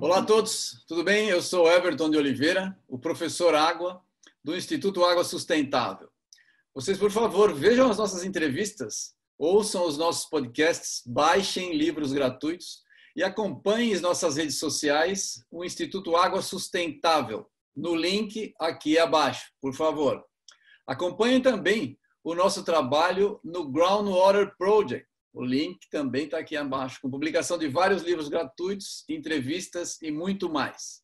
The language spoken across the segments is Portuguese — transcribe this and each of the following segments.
Olá a todos, tudo bem? Eu sou Everton de Oliveira, o professor Água do Instituto Água Sustentável. Vocês, por favor, vejam as nossas entrevistas, ouçam os nossos podcasts, baixem livros gratuitos e acompanhem as nossas redes sociais, o Instituto Água Sustentável, no link aqui abaixo, por favor. Acompanhem também o nosso trabalho no Groundwater Project. O link também está aqui abaixo, com publicação de vários livros gratuitos, entrevistas e muito mais.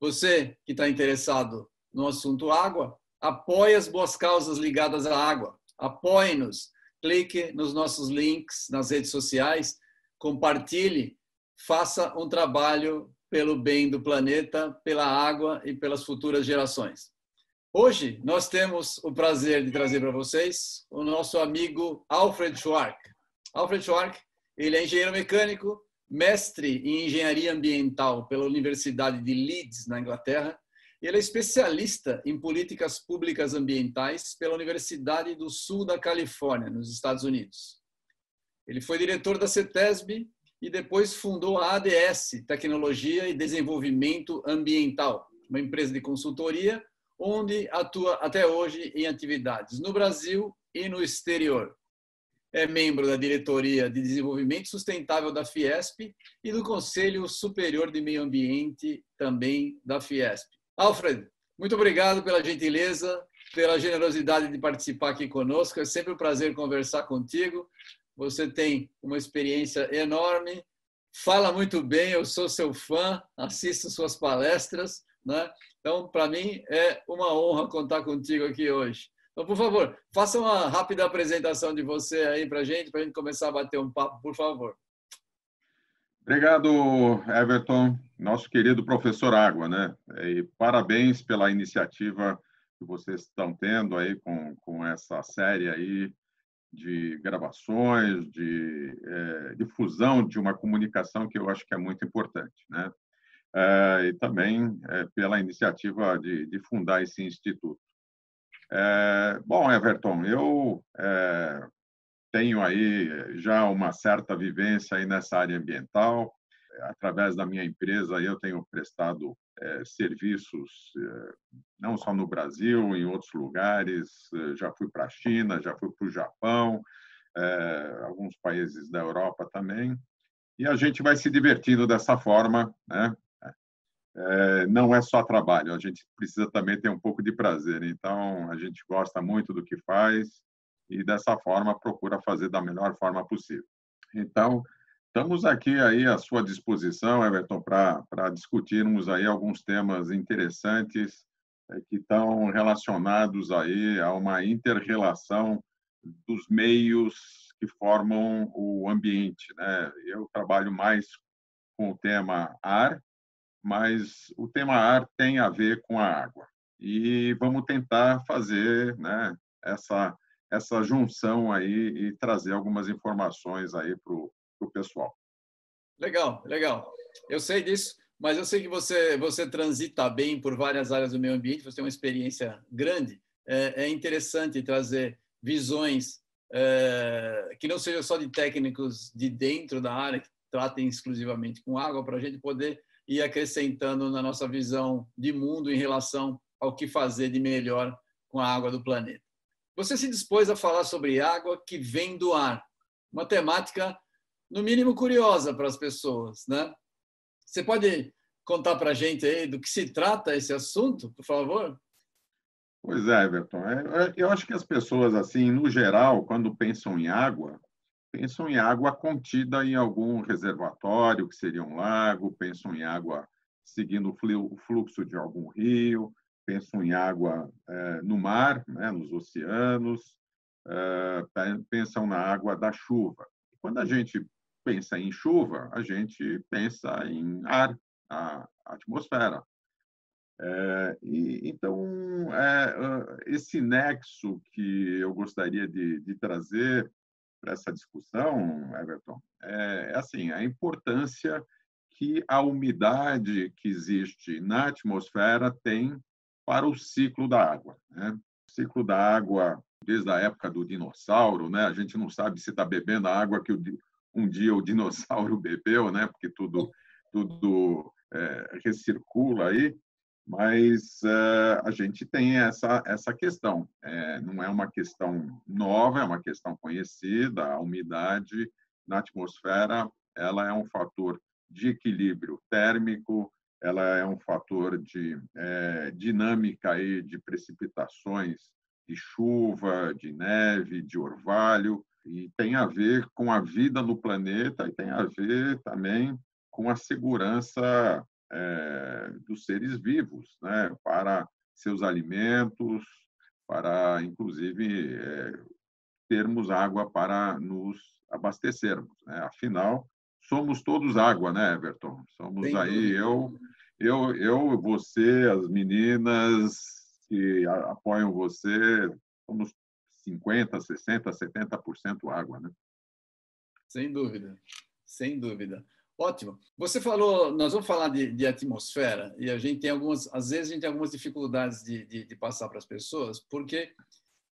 Você que está interessado no assunto água, apoie as boas causas ligadas à água. Apoie-nos. Clique nos nossos links nas redes sociais, compartilhe, faça um trabalho pelo bem do planeta, pela água e pelas futuras gerações. Hoje nós temos o prazer de trazer para vocês o nosso amigo Alfred Schwark. Alfred Schwark, ele é engenheiro mecânico, mestre em engenharia ambiental pela Universidade de Leeds, na Inglaterra, ele é especialista em políticas públicas ambientais pela Universidade do Sul da Califórnia, nos Estados Unidos. Ele foi diretor da CETESB e depois fundou a ADS, Tecnologia e Desenvolvimento Ambiental, uma empresa de consultoria onde atua até hoje em atividades no Brasil e no exterior. É membro da diretoria de desenvolvimento sustentável da Fiesp e do Conselho Superior de Meio Ambiente também da Fiesp. Alfred, muito obrigado pela gentileza, pela generosidade de participar aqui conosco. É sempre um prazer conversar contigo. Você tem uma experiência enorme, fala muito bem, eu sou seu fã, assisto suas palestras, né? Então, para mim é uma honra contar contigo aqui hoje. Então, por favor, faça uma rápida apresentação de você aí para a gente, para a gente começar a bater um papo, por favor. Obrigado, Everton, nosso querido professor Água, né? E parabéns pela iniciativa que vocês estão tendo aí com, com essa série aí de gravações, de é, difusão de uma comunicação que eu acho que é muito importante, né? É, e também é, pela iniciativa de, de, fundar esse instituto. É, bom, Everton, eu tenho aí já uma certa vivência aí nessa área ambiental. Através da minha empresa, eu tenho prestado é, serviços é, não só no Brasil, em outros lugares. Já fui para a China, já fui para o Japão, é, alguns países da Europa também. E a gente vai se divertindo dessa forma, né? É, não é só trabalho, a gente precisa também ter um pouco de prazer. Então, a gente gosta muito do que faz e dessa forma procura fazer da melhor forma possível. Então, estamos aqui aí à sua disposição, Everton, para discutirmos aí alguns temas interessantes é, que estão relacionados aí a uma interrelação dos meios que formam o ambiente, né? Eu trabalho mais com o tema ar, mas o tema ar tem a ver com a água. E vamos tentar fazer, né, essa essa junção aí e trazer algumas informações aí para o pessoal. Legal, legal. Eu sei disso, mas eu sei que você, você transita bem por várias áreas do meio ambiente, você tem uma experiência grande. É, é interessante trazer visões é, que não sejam só de técnicos de dentro da área, que tratem exclusivamente com água, para a gente poder ir acrescentando na nossa visão de mundo em relação ao que fazer de melhor com a água do planeta. Você se dispôs a falar sobre água que vem do ar, uma temática no mínimo curiosa para as pessoas, né? Você pode contar para a gente aí do que se trata esse assunto, por favor? Pois é, Everton. É, eu acho que as pessoas, assim, no geral, quando pensam em água, pensam em água contida em algum reservatório, que seria um lago, pensam em água seguindo o fluxo de algum rio, pensam em água é, no mar, né, nos oceanos, é, pensam na água da chuva. Quando a gente pensa em chuva, a gente pensa em ar, a atmosfera. É, e, então, esse nexo que eu gostaria de, de trazer para essa discussão, Everton, é, é assim, a importância que a umidade que existe na atmosfera tem para o ciclo da água. Né? O ciclo da água desde a época do dinossauro, né? A gente não sabe se está bebendo a água que um dia o dinossauro bebeu, né? Porque tudo tudo é, recircula aí, mas é, a gente tem essa essa questão. É, não é uma questão nova, é uma questão conhecida. A umidade na atmosfera ela é um fator de equilíbrio térmico, ela é um fator de é, dinâmica aí de precipitações de chuva, de neve, de orvalho, e tem a ver com a vida no planeta e tem a ver também com a segurança é, dos seres vivos, né, para seus alimentos, para inclusive é, termos água para nos abastecermos. Né? Afinal, somos todos água, né, Everton? Somos aí eu, eu, eu, você, as meninas, que apoiam você, somos 50%, 60%, 70% água, né? Sem dúvida, sem dúvida. Ótimo. Você falou, nós vamos falar de, de, atmosfera e a gente tem algumas, às vezes a gente tem algumas dificuldades de, de, de passar para as pessoas, porque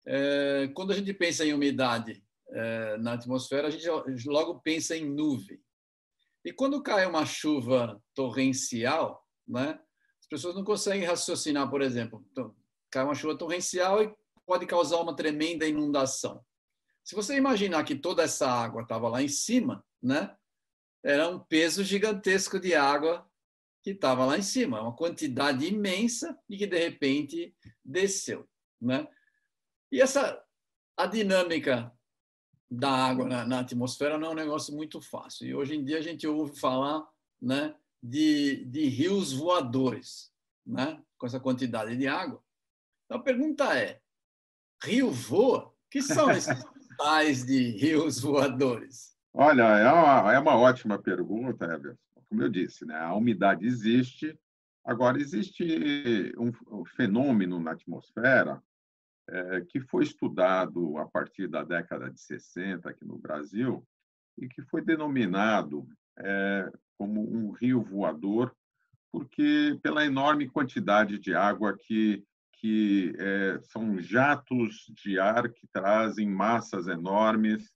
é, quando a gente pensa em umidade é, na atmosfera, a gente logo pensa em nuvem. E quando cai uma chuva torrencial, né, as pessoas não conseguem raciocinar, por exemplo, então, cai uma chuva torrencial e pode causar uma tremenda inundação. Se você imaginar que toda essa água estava lá em cima, né? Era um peso gigantesco de água que estava lá em cima, uma quantidade imensa e que de repente desceu, né? E essa a dinâmica da água na, na, atmosfera não é um negócio muito fácil. E hoje em dia a gente ouve falar, né, de, de rios voadores, né, com essa quantidade de água. Então a pergunta é: rio voa? Que são esses tais de rios voadores? Olha, é uma, é uma ótima pergunta, Everson. Como eu disse, né? a umidade existe. Agora, existe um, fenômeno na atmosfera é, que foi estudado a partir da década de 60 aqui no Brasil e que foi denominado é, como um rio voador, porque pela enorme quantidade de água que que é, são jatos de ar que trazem massas enormes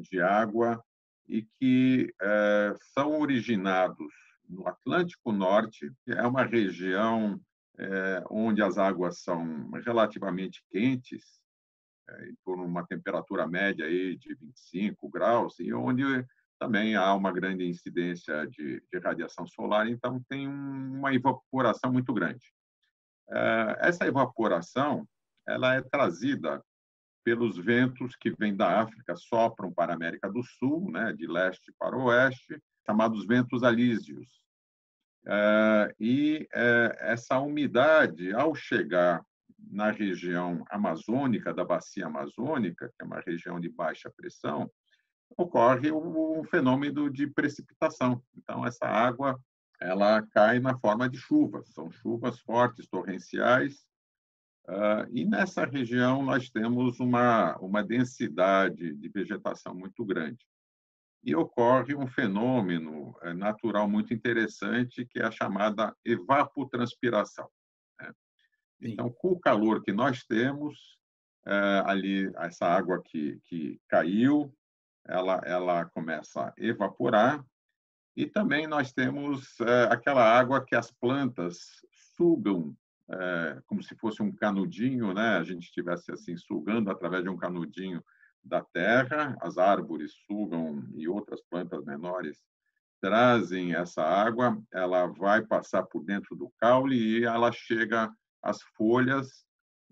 de água e que é, são originados no Atlântico Norte, é uma região é, onde as águas são relativamente quentes, de uma temperatura média aí de 25 graus, e onde também há uma grande incidência de, de radiação solar, então tem uma evaporação muito grande. Eh, essa evaporação ela é trazida pelos ventos que vêm da África, sopram para a América do Sul, né, de leste para oeste, chamados ventos alísios. Eh, e eh, essa umidade, ao chegar na região amazônica, da bacia amazônica, que é uma região de baixa pressão, ocorre um fenômeno de precipitação. Então, essa água ela cai na forma de chuvas, são chuvas fortes, torrenciais, Uh, e nessa região nós temos uma, uma densidade de vegetação muito grande. E ocorre um fenômeno eh, natural muito interessante, que é a chamada evapotranspiração. Né? Então, com o calor que nós temos, uh, ali, essa água que, que caiu, ela, ela começa a evaporar, e também nós temos é, aquela água que as plantas sugam, é, como se fosse um canudinho, né? A gente estivesse assim sugando através de um canudinho da terra, as árvores sugam e outras plantas menores trazem essa água, ela vai passar por dentro do caule e ela chega às folhas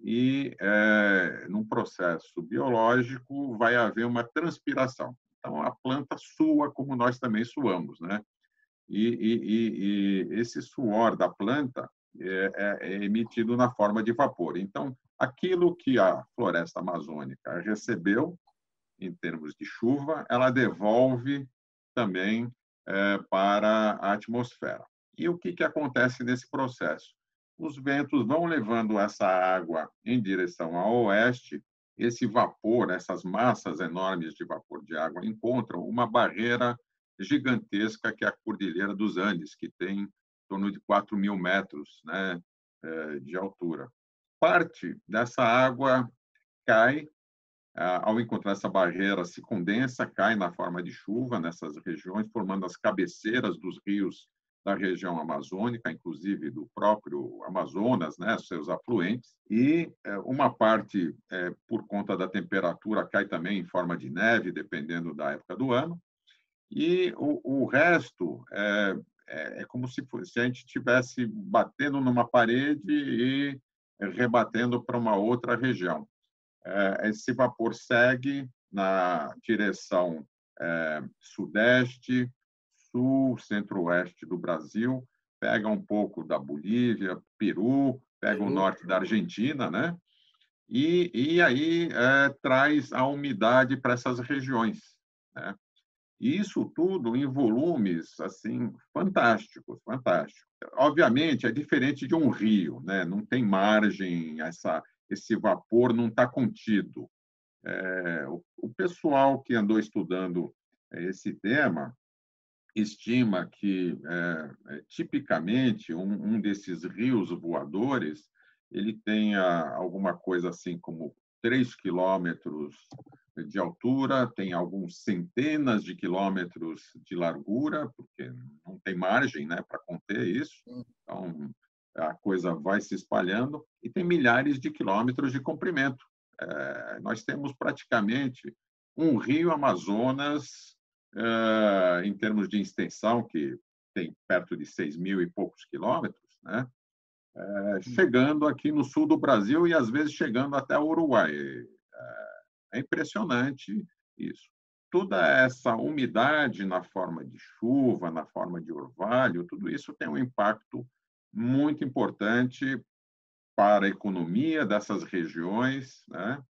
e, é, num processo biológico, vai haver uma transpiração. Então, a planta sua como nós também suamos, né? E, e, e esse suor da planta é, é, é, emitido na forma de vapor. Então, aquilo que a floresta amazônica recebeu, em termos de chuva, ela devolve também é, para a atmosfera. E o que, que acontece nesse processo? Os ventos vão levando essa água em direção ao oeste esse vapor, essas massas enormes de vapor de água encontram uma barreira gigantesca que é a Cordilheira dos Andes, que tem em torno de 4 mil metros né, eh, de altura. Parte dessa água cai, ao encontrar essa barreira, se condensa, cai na forma de chuva nessas regiões, formando as cabeceiras dos rios da região amazônica, inclusive do próprio Amazonas, né, seus afluentes, e é, uma parte, é, por conta da temperatura, cai também em forma de neve, dependendo da época do ano, e o, o resto é, é, é como se, fosse, se a gente estivesse batendo numa parede e rebatendo para uma outra região. É, esse vapor segue na direção é, sudeste, sul, centro-oeste do Brasil, pega um pouco da Bolívia, Peru, pega o norte da Argentina, né? E, e aí é, traz a umidade para essas regiões, né? E isso tudo em volumes assim fantásticos, fantásticos. Obviamente é diferente de um rio, né? Não tem margem, essa esse vapor não está contido. É, o, o pessoal que andou estudando esse tema estima que é, é, tipicamente um, um, desses rios voadores ele tenha alguma coisa assim como 3 quilômetros de altura, tem alguns centenas de quilômetros de largura, porque não tem margem né, para conter isso. Então, a coisa vai se espalhando, e tem milhares de quilômetros de comprimento. É, nós temos praticamente um rio Amazonas uh, em termos de extensão, que tem perto de 6 mil e poucos quilômetros, né? Uh, chegando aqui no sul do Brasil e às vezes chegando até o Uruguai. Uh, é impressionante isso. Toda essa umidade na forma de chuva, na forma de orvalho, tudo isso tem um impacto muito importante para a economia dessas regiões. Né?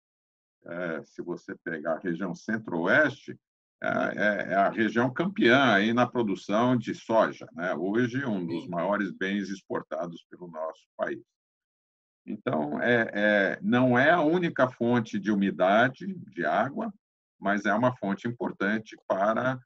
É, se você pegar a região centro-oeste, é, é, é, a região campeã aí na produção de soja, né? hoje um dos maiores bens exportados pelo nosso país. Então, é, é, não é a única fonte de umidade, de água, mas é uma fonte importante para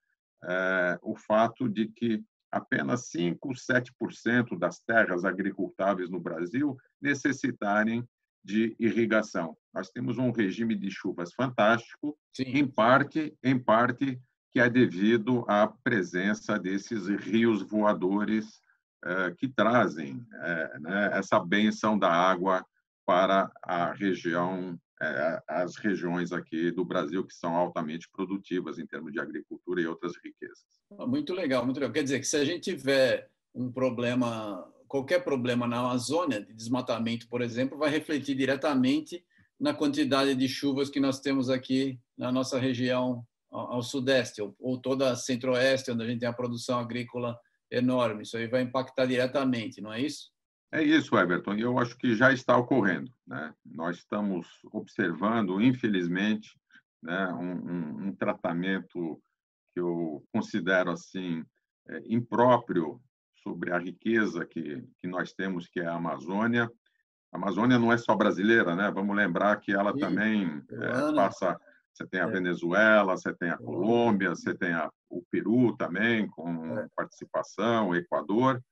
é, o fato de que apenas 5, 7% das terras agricultáveis no Brasil necessitarem de irrigação. Nós temos um regime de chuvas fantástico, Sim. em parte, em parte que é devido à presença desses rios voadores eh, que trazem eh, né, essa benção da água para a região, eh, as regiões aqui do Brasil que são altamente produtivas em termos de agricultura e outras riquezas. Muito legal, muito legal. Quer dizer que se a gente tiver um problema qualquer problema na Amazônia, de desmatamento, por exemplo, vai refletir diretamente na quantidade de chuvas que nós temos aqui na nossa região ao, sudeste, ou, toda centro-oeste, onde a gente tem a produção agrícola enorme. Isso aí vai impactar diretamente, não é isso? É isso, Everton. Eu acho que já está ocorrendo. Né? Nós estamos observando, infelizmente, né, um, um, um tratamento que eu considero assim é, impróprio sobre a riqueza que, que nós temos, que é a Amazônia. A Amazônia não é só brasileira, né? Vamos lembrar que ela Sim, também é, passa. Você tem a é. Venezuela, você tem a Colômbia, você tem a, o Peru também, com é. participação, o Equador.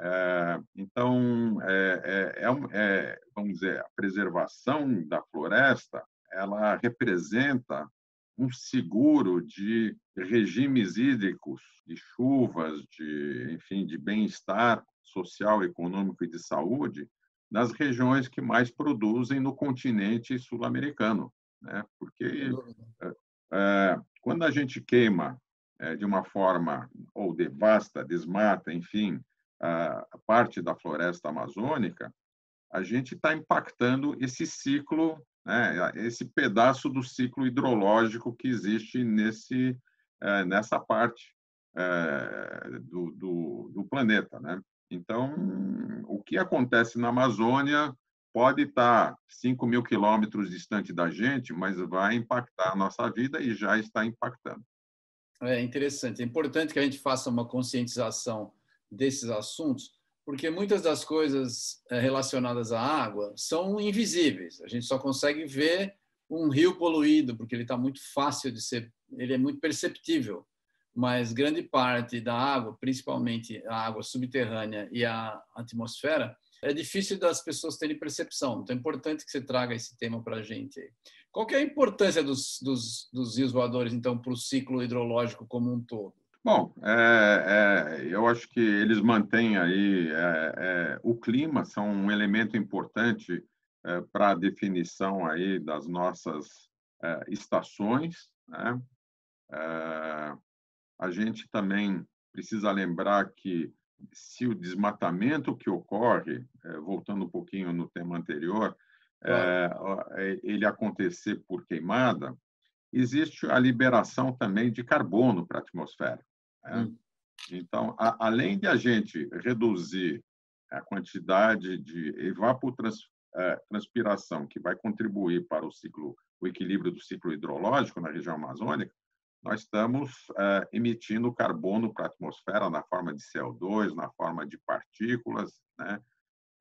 É, então, é, é, vamos dizer, a preservação da floresta, ela representa um seguro de regimes hídricos, de chuvas, de, enfim, de bem-estar social, econômico e de saúde nas regiões que mais produzem no continente sul-americano, né? Porque é, quando a gente queima é, de uma forma ou devasta, desmata, enfim, a parte da floresta amazônica, a gente está impactando esse ciclo né, esse pedaço do ciclo hidrológico que existe nesse, é, nessa parte é, do, do, do, planeta. Né? Então, o que acontece na Amazônia pode estar 5 mil quilômetros distante da gente, mas vai impactar a nossa vida e já está impactando. É interessante. É importante que a gente faça uma conscientização desses assuntos, porque muitas das coisas eh, relacionadas à água são invisíveis. A gente só consegue ver um rio poluído, porque ele está muito fácil de ser, ele é muito perceptível. Mas grande parte da água, principalmente a água subterrânea e a atmosfera, é difícil das pessoas terem percepção. Então é importante que você traga esse tema para a gente. Qual é a importância dos, dos, dos rios voadores, então, para o ciclo hidrológico como um todo? Bom, é, é, eu acho que eles mantêm aí é, é o clima, são um elemento importante é, para a definição aí das nossas é, estações. Né? a gente também precisa lembrar que se o desmatamento que ocorre, voltando um pouquinho no tema anterior, ele acontecer por queimada, existe a liberação também de carbono para a atmosfera. Né? Hum. Então, a, além de a gente reduzir a quantidade de evapotranspiração que vai contribuir para o ciclo, o equilíbrio do ciclo hidrológico na região amazônica, nós estamos é, emitindo carbono para a atmosfera na forma de CO2, na forma de partículas, né?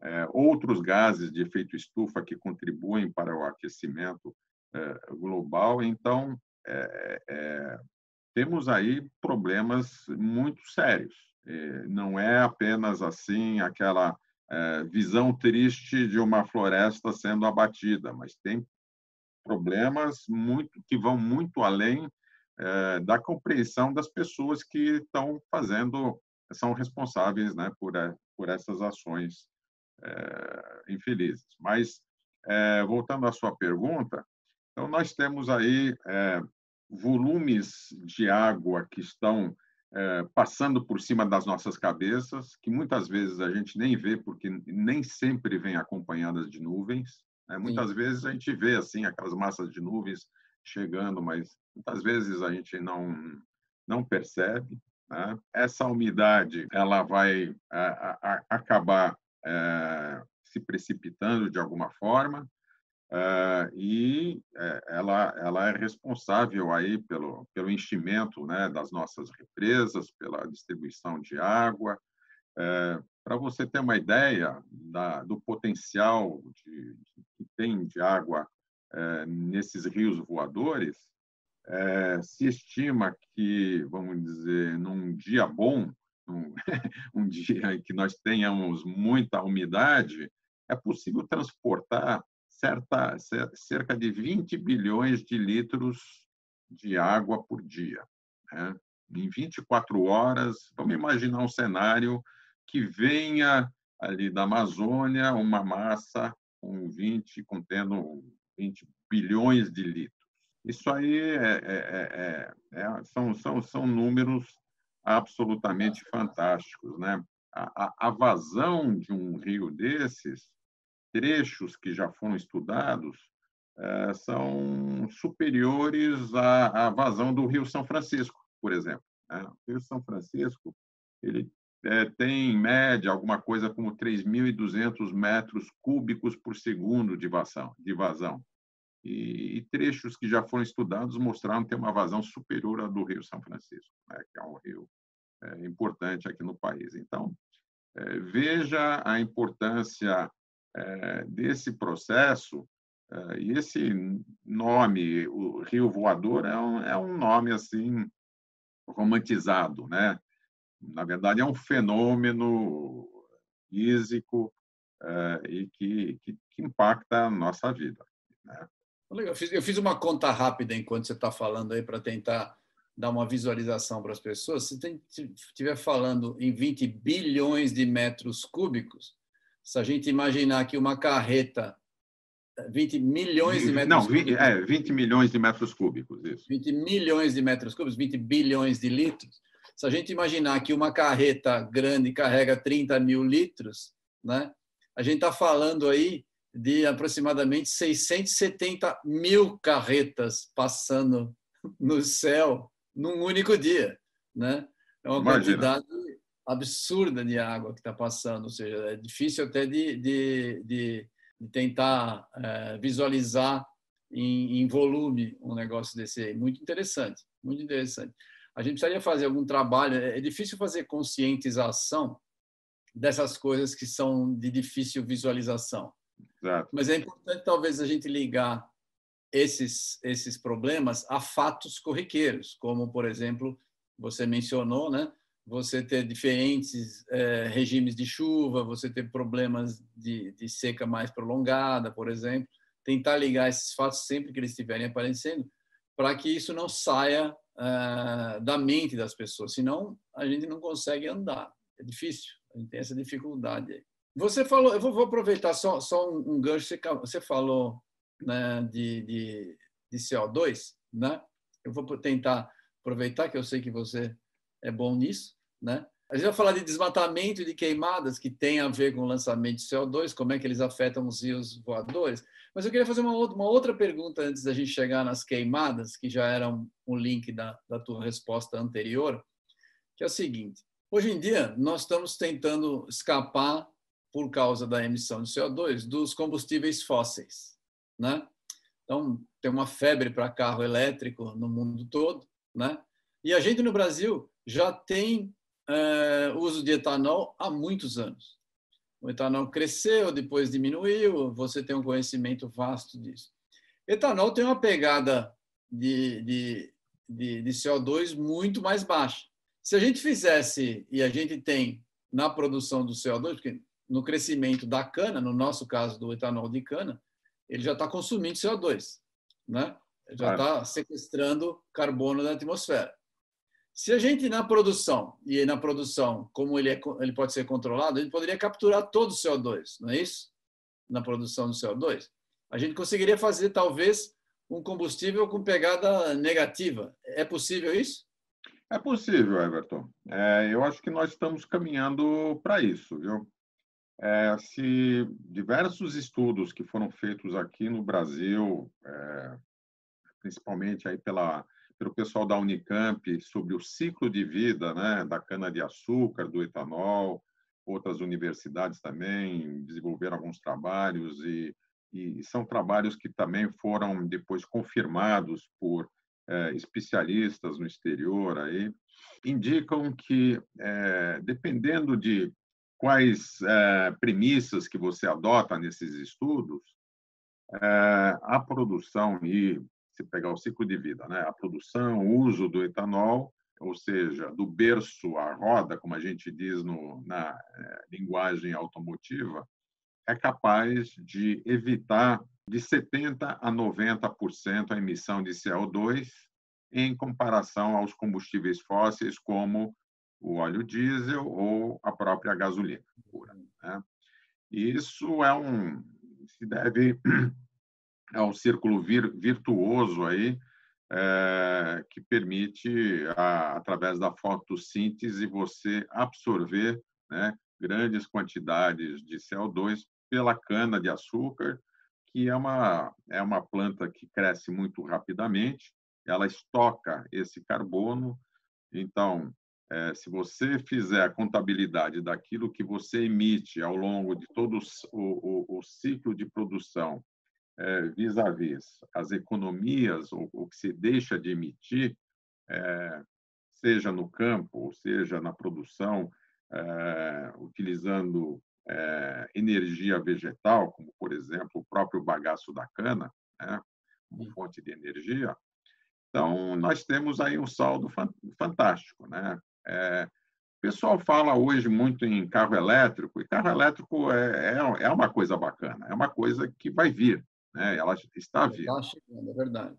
É, outros gases de efeito estufa que contribuem para o aquecimento é, global. Então, é, temos aí problemas muito sérios. É, não é apenas assim aquela é, visão triste de uma floresta sendo abatida, mas tem problemas muito que vão muito além é, da compreensão das pessoas que estão fazendo, são responsáveis, né, por por essas ações infelizes. Mas voltando à sua pergunta, então nós temos aí volumes de água que estão é, passando por cima das nossas cabeças, que muitas vezes a gente nem vê, porque nem sempre vem acompanhadas de nuvens. Né? Muitas Sim. vezes a gente vê assim aquelas massas de nuvens chegando, mas muitas vezes a gente não não percebe. Né? Essa umidade ela vai a, a, acabar é, se precipitando de alguma forma Uh, e é, ela, ela é responsável aí pelo, pelo enchimento né, das nossas represas, pela distribuição de água. É, Para você ter uma ideia da, do potencial de, de, que tem de água é, nesses rios voadores, se estima que, vamos dizer, num dia bom, um dia em que nós tenhamos muita umidade, é possível transportar certa, cerca de 20 bilhões de litros de água por dia. Né? Em 24 horas, vamos imaginar um cenário que venha ali da Amazônia uma massa com 20, contendo 20 bilhões de litros. Isso aí é, é, é, é, são, são, são números absolutamente fantásticos. Né? A, a, a vazão de um rio desses trechos que já foram estudados é, são superiores à, à, vazão do Rio São Francisco, por exemplo. Né? O Rio São Francisco ele é, tem, em média, alguma coisa como 3.200 metros cúbicos por segundo de vazão. De vazão. E, e, trechos que já foram estudados mostraram ter uma vazão superior à do Rio São Francisco, né? que é um rio é, importante aqui no país. Então, é, veja a importância desse processo, é, e esse nome, o Rio Voador, é um, é um nome assim romantizado, né? Na verdade, é um fenômeno físico é, e que, que, que, impacta a nossa vida. Né? Eu fiz, eu fiz uma conta rápida enquanto você está falando aí para tentar dar uma visualização para as pessoas. Se estiver falando em 20 bilhões de metros cúbicos, se a gente imaginar que uma carreta 20 milhões de metros Não, 20, cúbicos. É, 20 milhões de metros cúbicos, isso. 20 milhões de metros cúbicos, 20 bilhões de litros. Se a gente imaginar que uma carreta grande carrega 30 mil litros, né? a gente está falando aí de aproximadamente 670 mil carretas passando no céu num único dia. Né? É uma Imagina. quantidade absurda de água que está passando, ou seja, é difícil até de, de, de, de tentar é, visualizar em, em, volume um negócio desse aí. Muito interessante, muito interessante. A gente precisaria fazer algum trabalho, é, é difícil fazer conscientização dessas coisas que são de difícil visualização. Exato. Mas é importante talvez a gente ligar esses esses problemas a fatos corriqueiros, como por exemplo você mencionou, né? Você ter diferentes é, regimes de chuva, você ter problemas de, de, seca mais prolongada, por exemplo. Tentar ligar esses fatos sempre que eles estiverem aparecendo, para que isso não saia é, da mente das pessoas, senão a gente não consegue andar. É difícil, a gente tem essa dificuldade aí. Você falou, eu vou, vou aproveitar só, só um, um gancho, você, você falou né, de, de, de CO2, né? Eu vou tentar aproveitar que eu sei que você é bom nisso, né? A gente vai falar de desmatamento e de queimadas que tem a ver com o lançamento de CO2, como é que eles afetam os rios voadores. Mas eu queria fazer uma outra, pergunta antes da gente chegar nas queimadas, que já era um, um link da, da tua resposta anterior, que é o seguinte: hoje em dia nós estamos tentando escapar por causa da emissão de CO2 dos combustíveis fósseis, né? Então tem uma febre para carro elétrico no mundo todo, né? E a gente no Brasil já tem uh, uso de etanol há muitos anos. O etanol cresceu, depois diminuiu, você tem um conhecimento vasto disso. Etanol tem uma pegada de, de, de, de CO2 muito mais baixa. Se a gente fizesse, e a gente tem na produção do CO2, porque no crescimento da cana, no nosso caso do etanol de cana, ele já está consumindo CO2, né? já está sequestrando carbono da atmosfera. Se a gente na produção, e na produção, como ele, é, ele pode ser controlado, a gente poderia capturar todo o CO2, não é isso? Na produção do CO2. A gente conseguiria fazer, talvez, um combustível com pegada negativa. É possível isso? É possível, Everton. É, eu acho que nós estamos caminhando para isso, viu? É, se diversos estudos que foram feitos aqui no Brasil, é, principalmente aí pela pelo pessoal da Unicamp sobre o ciclo de vida né, da cana-de-açúcar, do etanol. Outras universidades também desenvolveram alguns trabalhos e, e são trabalhos que também foram depois confirmados por é, especialistas no exterior aí indicam que é, dependendo de quais é, premissas que você adota nesses estudos é, a produção e se pegar o ciclo de vida, né? a produção, o uso do etanol, ou seja, do berço à roda, como a gente diz no, na é, linguagem automotiva, é capaz de evitar de 70% a 90% a emissão de CO2 em comparação aos combustíveis fósseis, como o óleo diesel ou a própria gasolina. Né? Isso é um se deve é um círculo vir, virtuoso aí é, que permite, a, através da fotossíntese, você absorver né, grandes quantidades de CO2 pela cana de açúcar, que é uma é uma planta que cresce muito rapidamente. Ela estoca esse carbono. Então, é, se você fizer a contabilidade daquilo que você emite ao longo de todo o, o, o ciclo de produção é, vis-à-vis as economias, ou o que se deixa de emitir, é, seja no campo, ou seja na produção, é, utilizando energia vegetal, como, por exemplo, o próprio bagaço da cana, né, como fonte de energia. Então, nós temos aí um saldo fantástico. Né? É, o pessoal fala hoje muito em carro elétrico, e carro elétrico é, é, é uma coisa bacana, é uma coisa que vai vir né? ela está vindo. Está chegando, é verdade.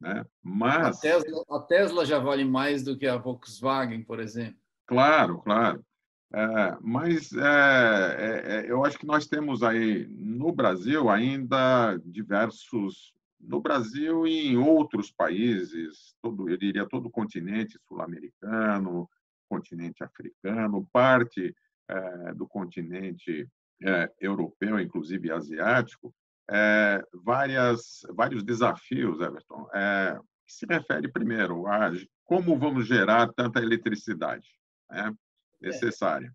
Né? Mas... A Tesla, a Tesla já vale mais do que a Volkswagen, por exemplo. Claro, claro. É, mas é, é, é, eu acho que nós temos aí no Brasil ainda diversos no Brasil e em outros países, todo, eu diria todo o continente sul-americano, continente africano, parte é, do continente é, europeu, inclusive asiático, é, várias, vários desafios, Everton, é, que se refere primeiro a como vamos gerar tanta eletricidade né, necessária.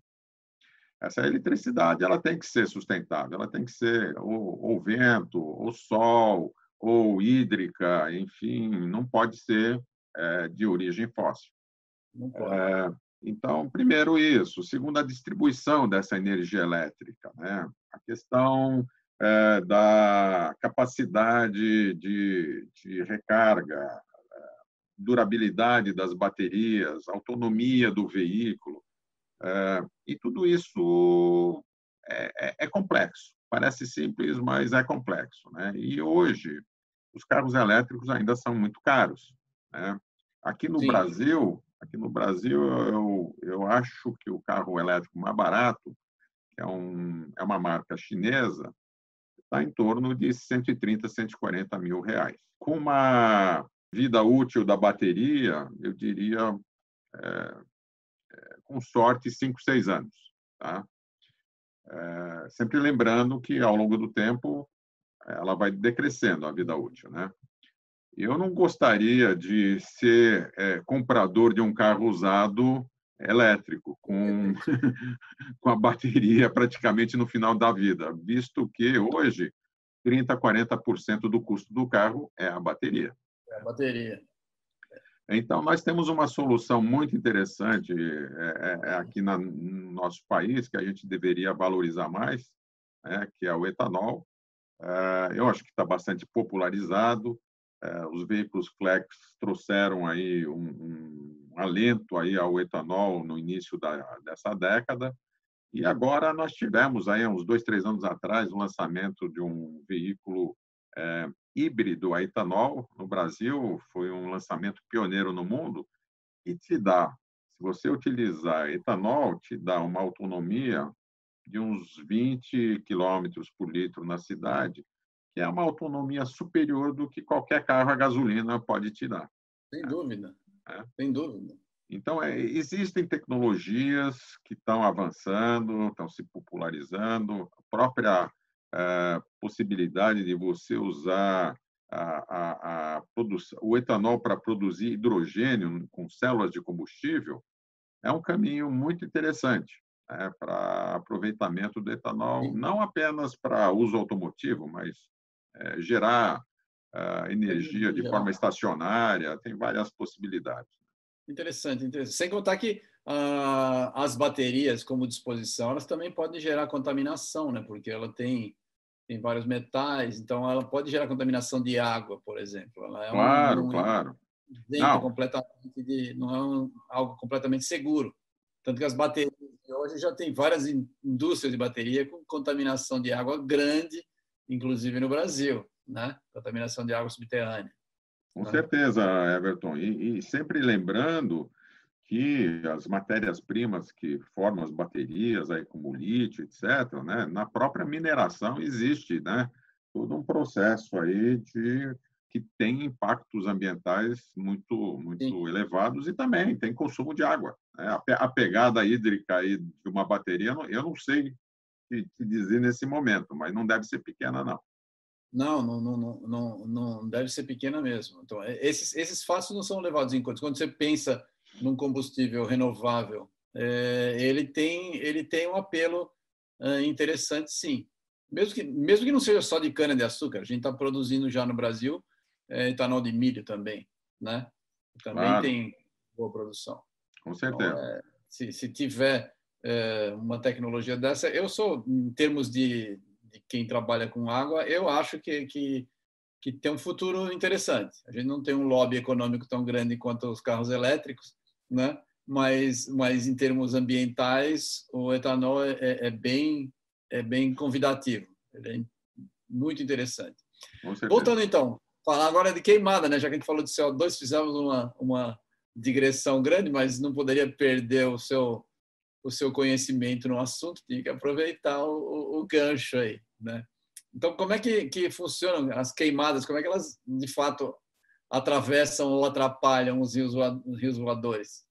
Essa eletricidade ela tem que ser sustentável, ela tem que ser ou, ou vento, ou sol, ou hídrica, enfim, não pode ser é, de origem fóssil. É, então, primeiro isso. Segundo, a distribuição dessa energia elétrica. Né? A questão é, da capacidade de, de recarga, durabilidade das baterias, autonomia do veículo. É, e tudo isso é, é, é, complexo. Parece simples, mas é complexo. Né? E hoje, os carros elétricos ainda são muito caros. Né? Aqui no Sim. Brasil, aqui no Brasil eu, eu acho que o carro elétrico mais barato, que é, um, é uma marca chinesa, está em torno de 130, 140 mil reais. Com uma vida útil da bateria, eu diria, é, é, com sorte, 5, 6 anos. Tá? É, sempre lembrando que, ao longo do tempo, ela vai decrescendo a vida útil. Né? Eu não gostaria de ser é, comprador de um carro usado elétrico, com, com a bateria praticamente no final da vida, visto que hoje 30%, 40% do custo do carro é a bateria. É a bateria. Então, nós temos uma solução muito interessante é, é, é aqui na, no nosso país, que a gente deveria valorizar mais, né, que é o etanol. É, eu acho que está bastante popularizado. É, os veículos flex trouxeram aí um, um, alento aí ao etanol no início da, dessa década. E agora nós tivemos aí uns dois, três anos atrás o lançamento de um veículo é, híbrido a etanol no Brasil, foi um lançamento pioneiro no mundo e te dá, se você utilizar etanol, te dá uma autonomia de uns 20 quilômetros por litro na cidade, que é uma autonomia superior do que qualquer carro a gasolina pode te dar. Sem dúvida, é. sem dúvida. Então, é, existem tecnologias que estão avançando, estão se popularizando, a própria a possibilidade de você usar a, a o etanol para produzir hidrogênio com células de combustível é um caminho muito interessante né, para aproveitamento do etanol, não apenas para uso automotivo, mas é, gerar uh, energia de forma estacionária, tem várias possibilidades. Interessante, interessante. Sem contar que uh, as baterias, como disposição, elas também podem gerar contaminação, né? porque ela tem tem vários metais, então ela pode gerar contaminação de água, por exemplo. Ela é claro, um, um claro. Não. completamente de, não é um, algo completamente seguro. Tanto que as baterias hoje já tem várias indústrias de bateria com contaminação de água grande, inclusive no Brasil, né? Contaminação de água subterrânea. Com né? certeza, Everton. E, e sempre lembrando que as matérias-primas que formam as baterias, aí, como lítio, etc., né, na própria mineração existe né, todo um processo aí de que tem impactos ambientais muito muito Sim. elevados e também tem consumo de água. Né? A, pegada hídrica aí de uma bateria, eu não sei te, dizer nesse momento, mas não deve ser pequena, não. Não, não, não, não, não deve ser pequena mesmo. Então, esses, esses fatos não são levados em conta. Quando você pensa num combustível renovável, é, ele tem ele tem um apelo é, interessante, sim. Mesmo que mesmo que não seja só de cana de açúcar, a gente está produzindo já no Brasil é, etanol de milho também, né? Também claro. tem boa produção. Com certeza. Então, é, se, se tiver é, uma tecnologia dessa, eu sou em termos de, de quem trabalha com água, eu acho que, que que tem um futuro interessante. A gente não tem um lobby econômico tão grande quanto os carros elétricos, né? mas, mas em termos ambientais, o etanol é, é, é bem, é bem convidativo, ele é muito interessante. Voltando então, falar agora de queimada, né? já que a gente falou de CO2, fizemos uma, uma digressão grande, mas não poderia perder o seu, o seu conhecimento no assunto, tinha que aproveitar o, o gancho aí. Né? Então, como é que, que funcionam as queimadas? Como é que elas, de fato, atravessam ou atrapalham os rios, os rios voadores?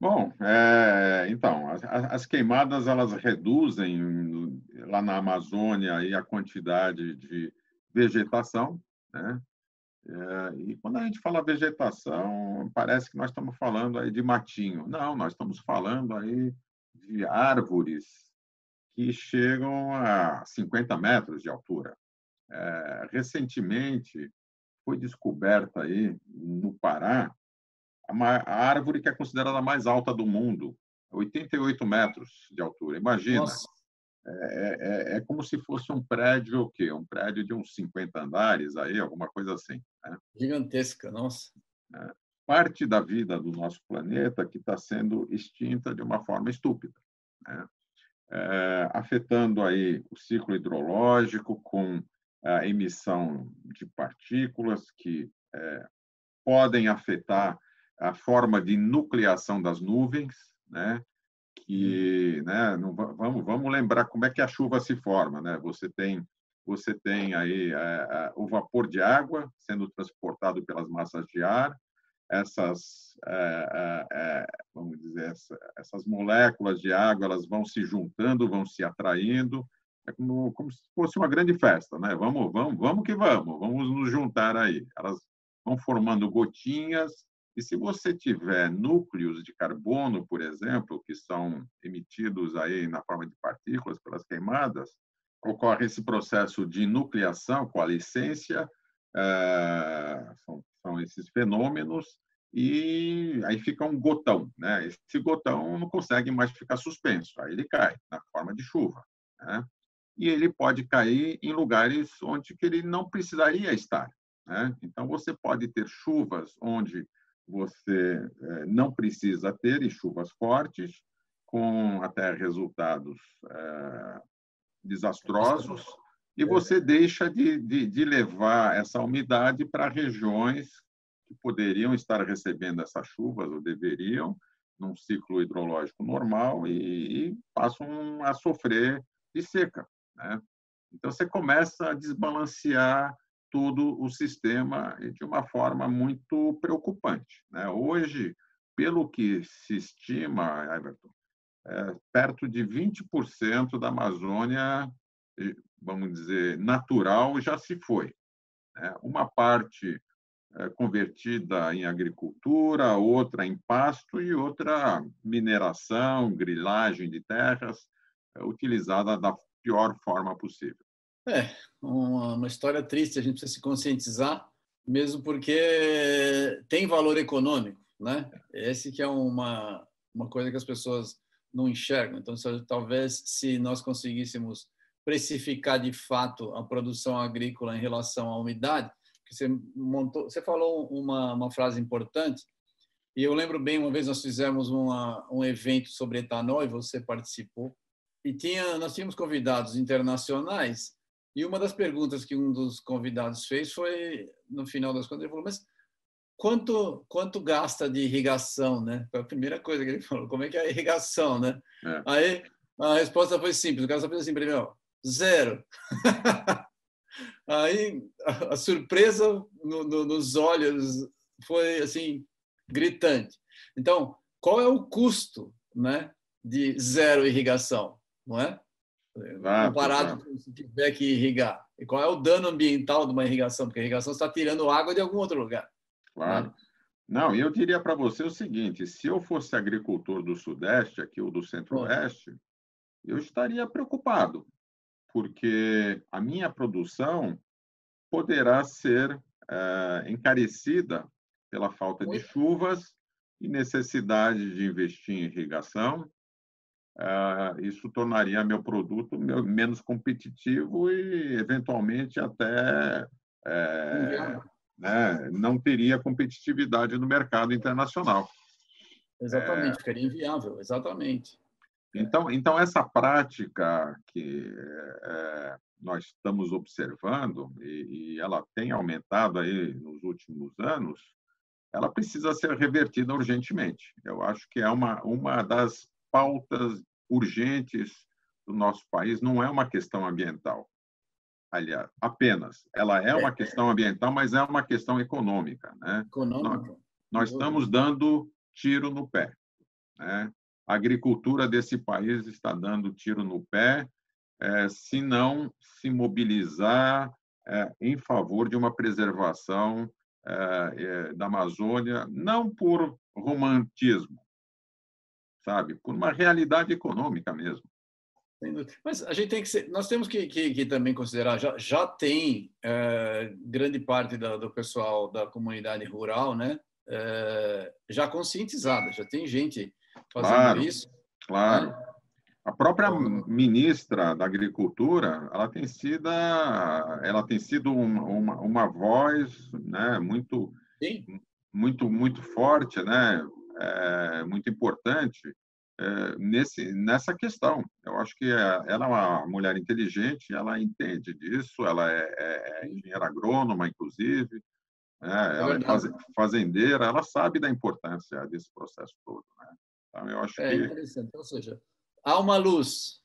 Bom, é, então, as, as, queimadas elas reduzem lá na Amazônia aí a quantidade de vegetação, né? É, e quando a gente fala vegetação, parece que nós estamos falando aí de matinho. Não, nós estamos falando aí de árvores que chegam a 50 metros de altura. É, recentemente, foi descoberta aí no Pará a árvore que é considerada a mais alta do mundo, 88 metros de altura. Imagina. É, é, é, como se fosse um prédio, o quê? Um prédio de uns 50 andares aí, alguma coisa assim. Né? Gigantesca, nossa. É. parte da vida do nosso planeta que está sendo extinta de uma forma estúpida, né? É, afetando aí o ciclo hidrológico com a emissão de partículas que é, podem afetar a forma de nucleação das nuvens, né? Que, né? Não, vamos, vamos lembrar como é que a chuva se forma, né? Você tem você tem aí é, o vapor de água sendo transportado pelas massas de ar, essas, é, é, vamos dizer, essas moléculas de água, elas vão se juntando, vão se atraindo, é como, como se fosse uma grande festa, né? Vamos, vamos, vamos que vamos, vamos nos juntar aí. Elas vão formando gotinhas e se você tiver núcleos de carbono, por exemplo, que são emitidos aí na forma de partículas pelas queimadas, ocorre esse processo de nucleação, com a licença, é, são, são esses fenômenos, e aí fica um gotão. Né? Esse gotão não consegue mais ficar suspenso, aí ele cai na forma de chuva. Né? E ele pode cair em lugares onde que ele não precisaria estar. Né? Então, você pode ter chuvas onde você é, não precisa ter, e chuvas fortes, com até resultados é, desastrosos, e você deixa de, de, de levar essa umidade para regiões que poderiam estar recebendo essas chuvas, ou deveriam, num ciclo hidrológico normal, e, e passam a sofrer de seca. Né? Então, você começa a desbalancear todo o sistema de uma forma muito preocupante. Né? Hoje, pelo que se estima, Everton, é, perto de 20% da Amazônia, vamos dizer, natural já se foi. Né? Uma parte é, convertida em agricultura, outra em pasto e outra mineração, grilagem de terras, é, utilizada da pior forma possível. É, uma, uma história triste, a gente precisa se conscientizar, mesmo porque tem valor econômico, né? Esse que é uma, uma coisa que as pessoas não enxergam. Então, talvez se nós conseguíssemos precificar de fato a produção agrícola em relação à umidade, você montou, você falou uma, uma frase importante, e eu lembro bem, uma vez nós fizemos uma, um evento sobre etanol e você participou, e tinha, nós tínhamos convidados internacionais, e uma das perguntas que um dos convidados fez foi, no final das contas, ele falou, mas quanto, quanto gasta de irrigação, né? Foi a primeira coisa que ele falou, como é que é a irrigação, né? É. Aí a resposta foi simples, o cara só fez assim, primeiro, zero. Aí a, a surpresa no, no, nos olhos foi assim gritante. Então, qual é o custo, né, de zero irrigação, não é? Comparado com se tiver que irrigar. E qual é o dano ambiental de uma irrigação? Porque a irrigação está tirando água de algum outro lugar. Claro. Né? Não, eu diria para você o seguinte: se eu fosse agricultor do Sudeste, aqui ou do Centro-Oeste, eu estaria preocupado, porque a minha produção poderá ser é, encarecida pela falta de chuvas e necessidade de investir em irrigação. É, isso tornaria meu produto menos competitivo e, eventualmente, até é, né, não teria competitividade no mercado internacional. Exatamente, é... ficaria inviável, exatamente. Então, então essa prática que é, nós estamos observando e, e, ela tem aumentado aí nos últimos anos, ela precisa ser revertida urgentemente. Eu acho que é uma uma das pautas urgentes do nosso país. Não é uma questão ambiental, aliás, apenas. Ela é uma é. questão ambiental, mas é uma questão econômica. Né? Econômica. Nós, nós estamos dando tiro no pé. Né? A agricultura desse país está dando tiro no pé é, se não se mobilizar é, em favor de uma preservação é, é da Amazônia, não por romantismo, sabe, por uma realidade econômica mesmo. Mas a gente tem que ser, nós temos que, que, que também considerar, já, já tem é, grande parte da, do pessoal da comunidade rural, né, é, já conscientizada, já tem gente fazendo claro, isso. Claro. Né? A própria ministra da Agricultura, ela tem sido, ela tem sido uma, uma, uma voz, né, muito, Sim. muito muito forte, né? É, muito importante é, nesse nessa questão. Eu acho que ela é uma mulher inteligente, ela entende disso, ela é, é, é engenheira agrônoma, inclusive, né? ela é fazendeira, ela sabe da importância desse processo todo. Né? Então, eu acho é que... interessante. Ou seja, há uma luz.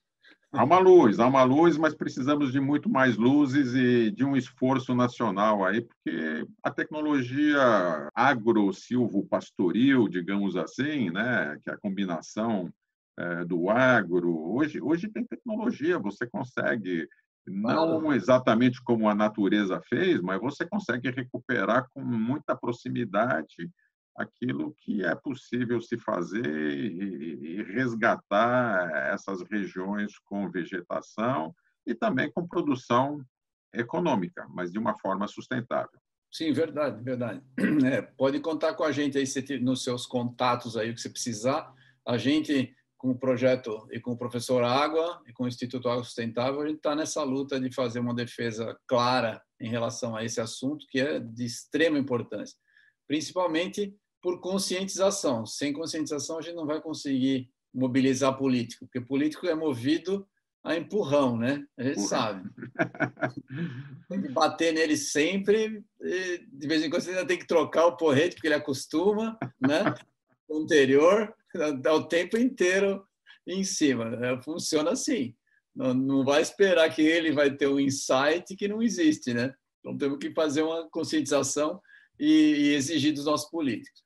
Há uma luz, há uma luz, mas precisamos de muito mais luzes e de um esforço nacional aí, porque a tecnologia agro-silvo-pastoril, digamos assim, né, que é a combinação é, do agro, hoje, hoje tem tecnologia, você consegue, não exatamente como a natureza fez, mas você consegue recuperar com muita proximidade aquilo que é possível se fazer e, resgatar essas regiões com vegetação e também com produção econômica, mas de uma forma sustentável. Sim, verdade, verdade. É, pode contar com a gente aí nos seus contatos aí o que você precisar. A gente com o projeto e com o professor Água e com o Instituto Água Sustentável, a gente está nessa luta de fazer uma defesa clara em relação a esse assunto que é de extrema importância, principalmente por conscientização. Sem conscientização, a gente não vai conseguir mobilizar político, porque político é movido a empurrão, né? A gente sabe. Tem que bater nele sempre, de vez em quando você ainda tem que trocar o porrete, porque ele acostuma, né? O anterior, dá o tempo inteiro em cima. É, funciona assim. Não, não vai esperar que ele vai ter um insight que não existe, né? Então temos que fazer uma conscientização e, e exigir dos nossos políticos.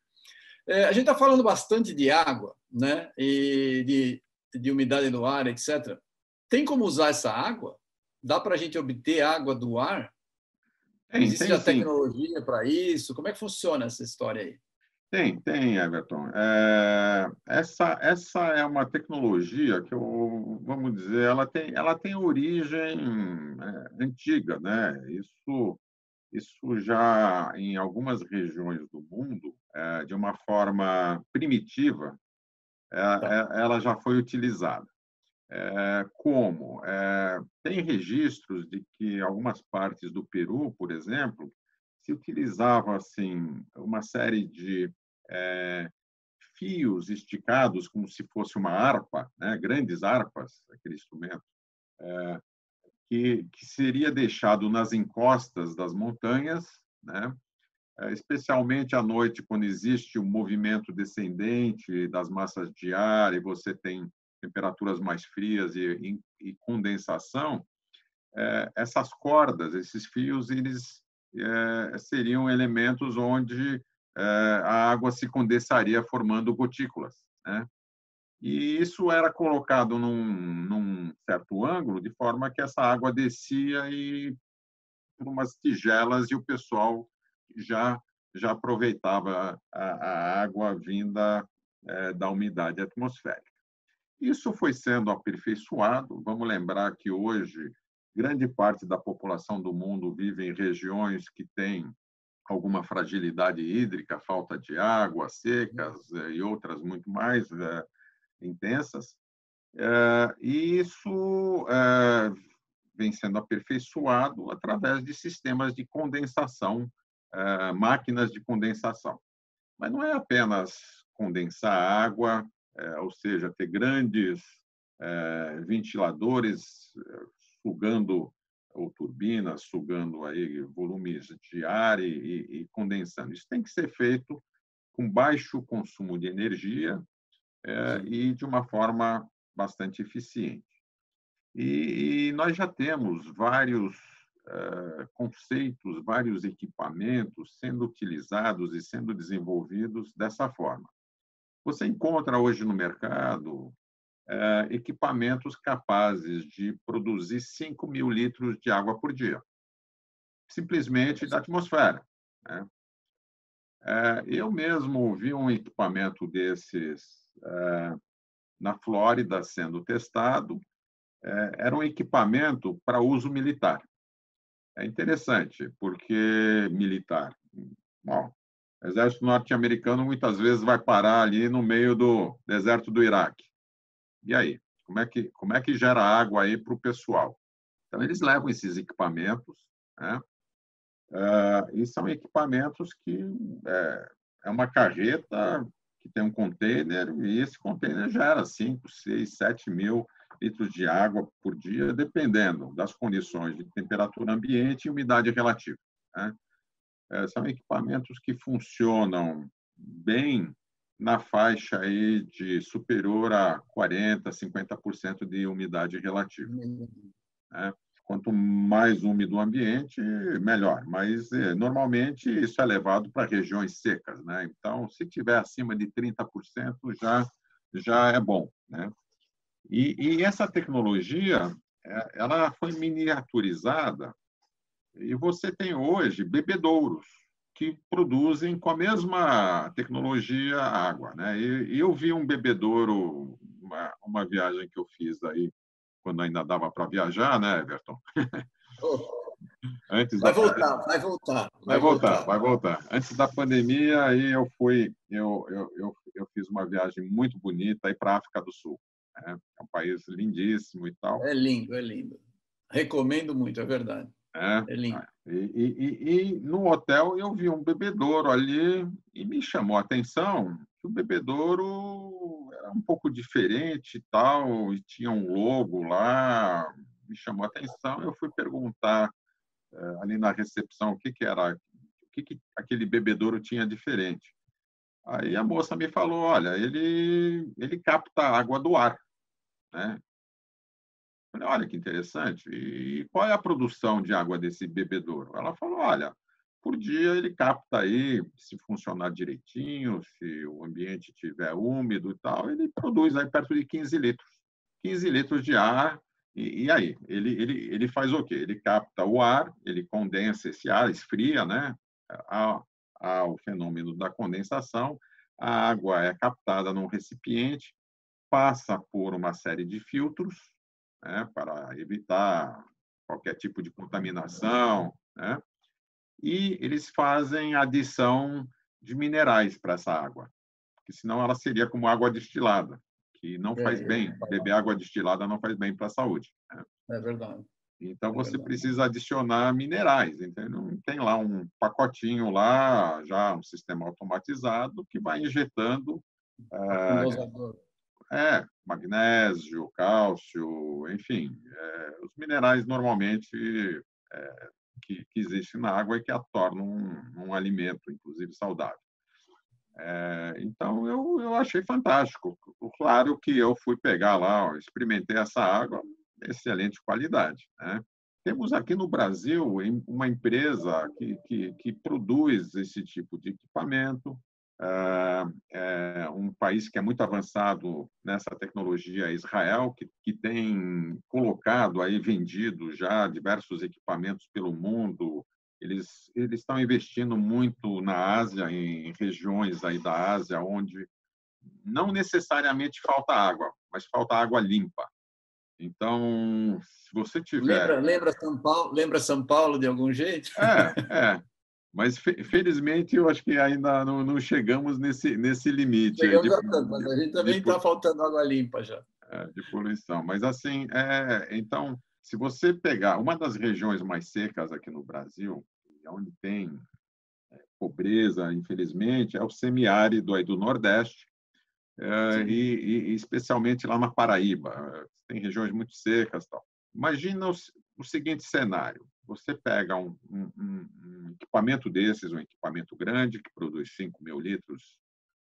É, a gente está falando bastante de água, né? E de, de umidade do ar, etc. Tem como usar essa água? Dá para a gente obter água do ar? Tem, Existe tem, a tecnologia para isso? Como é que funciona essa história aí? Tem, tem, Everton. É, essa, essa é uma tecnologia que eu, vamos dizer, ela tem, ela tem origem é, antiga, né? Isso isso já em algumas regiões do mundo, é, de uma forma primitiva, é, tá. é, ela já foi utilizada. como? tem registros de que algumas partes do Peru, por exemplo, se utilizava assim uma série de fios esticados como se fosse uma harpa, né? grandes harpas, aquele instrumento, que, que seria deixado nas encostas das montanhas, né? É, especialmente à noite, quando existe um movimento descendente das massas de ar e você tem temperaturas mais frias e, e condensação, é, essas cordas, esses fios, eles é, seriam elementos onde é, a água se condensaria formando gotículas. Né? E isso era colocado num, num, certo ângulo, de forma que essa água descia e por umas tigelas e o pessoal já já aproveitava a, a água vinda é, da umidade atmosférica. Isso foi sendo aperfeiçoado. Vamos lembrar que hoje grande parte da população do mundo vive em regiões que têm alguma fragilidade hídrica, falta de água, secas é, e outras muito mais. É, intensas, eh, e isso eh, vem sendo aperfeiçoado através de sistemas de condensação, eh, máquinas de condensação. Mas não é apenas condensar água, ou seja, ter grandes ventiladores sugando ou turbinas sugando aí volumes de ar e, e, e, condensando. Isso tem que ser feito com baixo consumo de energia é, e de uma forma bastante eficiente. E, e nós já temos vários é, conceitos, vários equipamentos sendo utilizados e sendo desenvolvidos dessa forma. Você encontra hoje no mercado é, equipamentos capazes de produzir 5 mil litros de água por dia, simplesmente da atmosfera. Né? É, eu mesmo vi um equipamento desses na Flórida sendo testado. Era um equipamento para uso militar. É interessante, porque militar. Bom, o exército norte-americano muitas vezes vai parar ali no meio do deserto do Iraque. E aí? Como é que, como é que gera água aí para o pessoal? Então, eles levam esses equipamentos, né? Uh, e são equipamentos que é, é uma carreta que tem um container e esse container gera 5, 6, 7 mil litros de água por dia, dependendo das condições de temperatura ambiente e umidade relativa. Né? É, são equipamentos que funcionam bem na faixa aí de superior a 40%, 50% de umidade relativa. Né? Quanto mais úmido o ambiente, melhor. Mas, é, normalmente, isso é levado para regiões secas. Né? Então, se tiver acima de 30%, já, já é bom. Né? E, e essa tecnologia é, ela foi miniaturizada e você tem hoje bebedouros que produzem com a mesma tecnologia água. Né? E, eu vi um bebedouro, uma, uma viagem que eu fiz aí, quando ainda dava para viajar, né, Everton? Antes vai, voltar, vai voltar, vai, vai voltar, voltar, vai voltar. Antes da pandemia, aí eu fui, eu, eu, eu, eu fiz uma viagem muito bonita aí para a África do Sul. Né? É um país lindíssimo e tal. É lindo, é lindo. Recomendo muito, é verdade. É, é lindo. E, e, e, no hotel eu vi um bebedouro ali e me chamou a atenção que o bebedouro era um pouco diferente e tal, e tinha um logo lá, me chamou a atenção. Eu fui perguntar eh, ali na recepção o que, que era, o que, que aquele bebedouro tinha diferente. Aí a moça me falou, olha, ele, ele capta água do ar, né? Falei, olha que interessante. E qual é a produção de água desse bebedouro? Ela falou, olha, por dia ele capta aí, se funcionar direitinho, se o ambiente estiver úmido e tal, ele produz aí perto de 15 litros. 15 litros de ar. E, e aí? Ele, ele, ele faz o quê? Ele capta o ar, ele condensa esse ar, esfria, né? Há, há o fenômeno da condensação, a água é captada num recipiente, passa por uma série de filtros, né, para evitar qualquer tipo de contaminação, né? E eles fazem adição de minerais para essa água, porque senão ela seria como água destilada, que não faz é, bem. Beber água destilada não faz bem para a saúde. Né? É verdade. Então é você precisa adicionar minerais, entendeu? Tem lá um pacotinho lá, já um sistema automatizado que vai injetando é, é, magnésio, cálcio, enfim, é, os minerais normalmente é, que, que, existem na água e que a tornam um, um alimento, inclusive saudável. É, então eu, eu achei fantástico. Claro que eu fui pegar lá, experimentei essa água, excelente qualidade. Né? Temos aqui no Brasil uma empresa que, que, que produz esse tipo de equipamento, é um país que é muito avançado nessa tecnologia, Israel, que, que tem colocado aí, vendido já diversos equipamentos pelo mundo. Eles, eles estão investindo muito na Ásia, em regiões aí da Ásia, onde não necessariamente falta água, mas falta água limpa. Então, se você tiver. Lembra, lembra, São, Paulo, lembra São Paulo de algum jeito? É, é. Mas, felizmente, eu acho que ainda não, não chegamos nesse, nesse limite. Chegamos de, a tanto, mas a gente também está faltando água limpa já. É, de poluição. Mas, assim, é, então, se você pegar uma das regiões mais secas aqui no Brasil, onde tem é, pobreza, infelizmente, é o semiárido aí do Nordeste, é, e, e, especialmente lá na Paraíba. Tem regiões muito secas. Tal. Imagina o, o seguinte cenário: você pega um, um, um, equipamento desses, um equipamento grande, que produz 5 mil litros,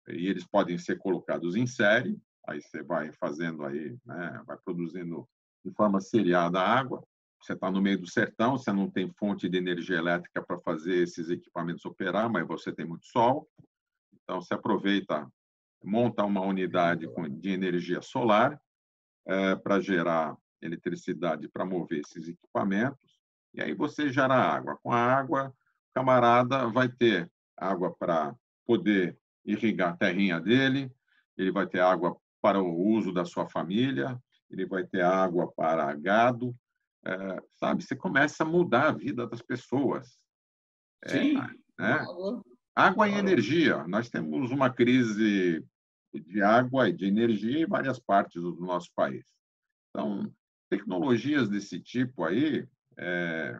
e eles podem ser colocados em série, aí você vai fazendo aí, né, vai produzindo de forma seriada a água. Você está no meio do sertão, você não tem fonte de energia elétrica para fazer esses equipamentos operar, mas você tem muito sol. Então, você aproveita, monta uma unidade de energia solar é, para gerar eletricidade para mover esses equipamentos e aí você gera água. Com a água, o camarada vai ter água para poder irrigar a terrinha dele, ele vai ter água para o uso da sua família, ele vai ter água para gado, é, sabe? Você começa a mudar a vida das pessoas. É, Sim. É, né? Água. água e energia. Nós temos uma crise de água e de energia em várias partes do nosso país. Então, tecnologias desse tipo aí é,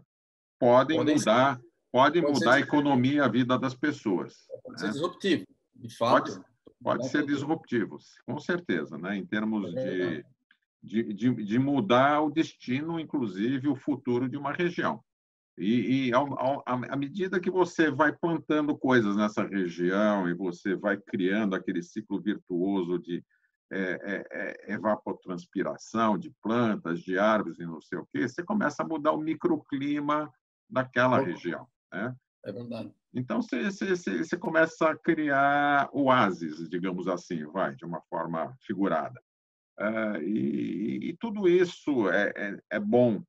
podem, podem, mudar pode, pode mudar a economia e a vida das pessoas. Pode né? ser disruptivo, de fato. Pode, pode ser disruptivo, com certeza, né? em termos de, de, de, de mudar o destino, inclusive o futuro de uma região. E, e ao, ao, à medida que você vai plantando coisas nessa região e você vai criando aquele ciclo virtuoso de é, é, é, evapotranspiração de plantas, de árvores e não sei o quê, você começa a mudar o microclima daquela região. Né? É verdade. Então, você, você, você começa a criar oásis, digamos assim, vai, de uma forma figurada. Uh, e, e, tudo isso é, é, é, bom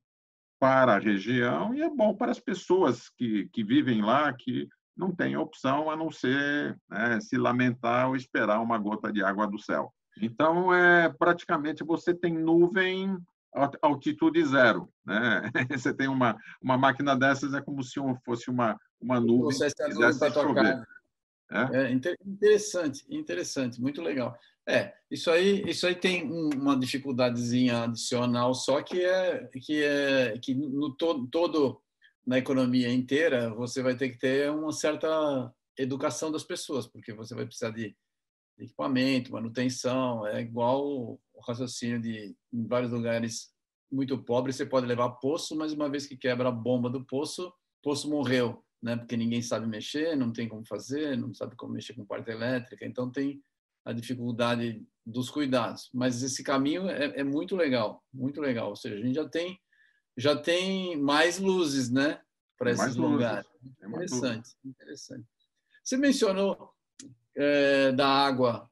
para a região e é bom para as pessoas que, que vivem lá, que não têm opção a não ser né, se lamentar ou esperar uma gota de água do céu. Então, é praticamente você tem nuvem altitude zero, né? Você tem uma uma máquina dessas é como se fosse uma uma nuvem que quisesse chover. É? É interessante, interessante, muito legal. É, isso aí, isso aí tem uma dificuldadezinha adicional, só que é que é que no todo, todo na economia inteira você vai ter que ter uma certa educação das pessoas, porque você vai precisar de equipamento, manutenção, é igual o raciocínio de em vários lugares muito pobres você pode levar poço, mas uma vez que quebra a bomba do poço, poço morreu, né? Porque ninguém sabe mexer, não tem como fazer, não sabe como mexer com parte elétrica, então tem a dificuldade dos cuidados. Mas esse caminho é, é muito legal, muito legal. Ou seja, a gente já tem já tem mais luzes, né, para esses lugares. É interessante, interessante. Você mencionou é, da água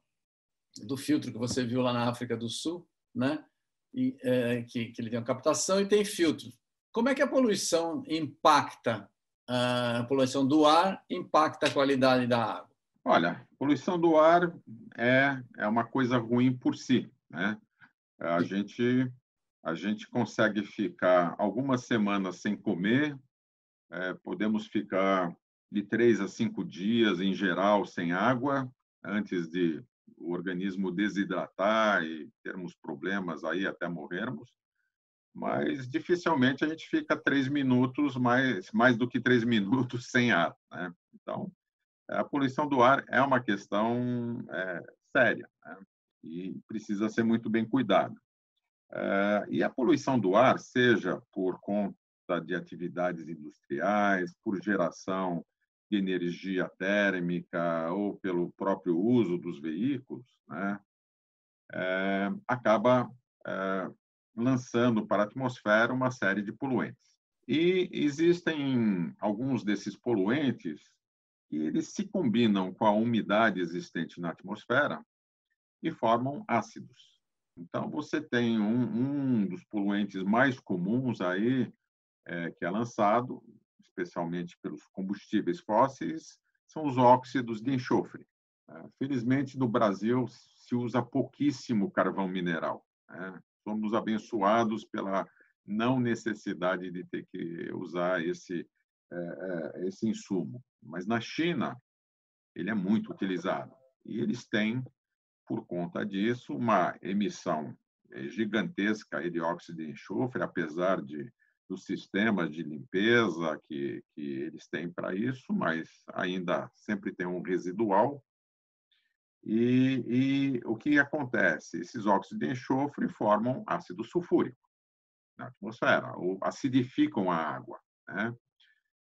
do filtro que você viu lá na África do Sul, né? E, é, que, que ele tem uma captação e tem filtro. Como é que a poluição impacta a poluição do ar impacta a qualidade da água? Olha, poluição do ar é, é uma coisa ruim por si, né? A gente a gente consegue ficar algumas semanas sem comer, é, podemos ficar de três a cinco dias, em geral, sem água, antes de o organismo desidratar e termos problemas aí até morrermos. Mas dificilmente a gente fica três minutos, mais, mais do que três minutos sem ar. Né? Então, a poluição do ar é uma questão é, séria né? e precisa ser muito bem cuidada. É, e a poluição do ar, seja por conta de atividades industriais, por geração de energia térmica ou pelo próprio uso dos veículos, né, é, acaba é, lançando para a atmosfera uma série de poluentes. E existem alguns desses poluentes que eles se combinam com a umidade existente na atmosfera e formam ácidos. Então, você tem um, um dos poluentes mais comuns aí, é, que é lançado, especialmente pelos combustíveis fósseis, são os óxidos de enxofre. Né? Felizmente, no Brasil, se usa pouquíssimo carvão mineral. Né? Somos abençoados pela não necessidade de ter que usar esse, é, é, esse insumo. Mas na China, ele é muito utilizado. E eles têm, por conta disso, uma emissão é, gigantesca de óxido de enxofre, apesar de dos sistemas de limpeza que, que eles têm para isso, mas ainda sempre tem um residual. E, e, o que acontece? Esses óxidos de enxofre formam ácido sulfúrico na atmosfera, ou acidificam a água. Né?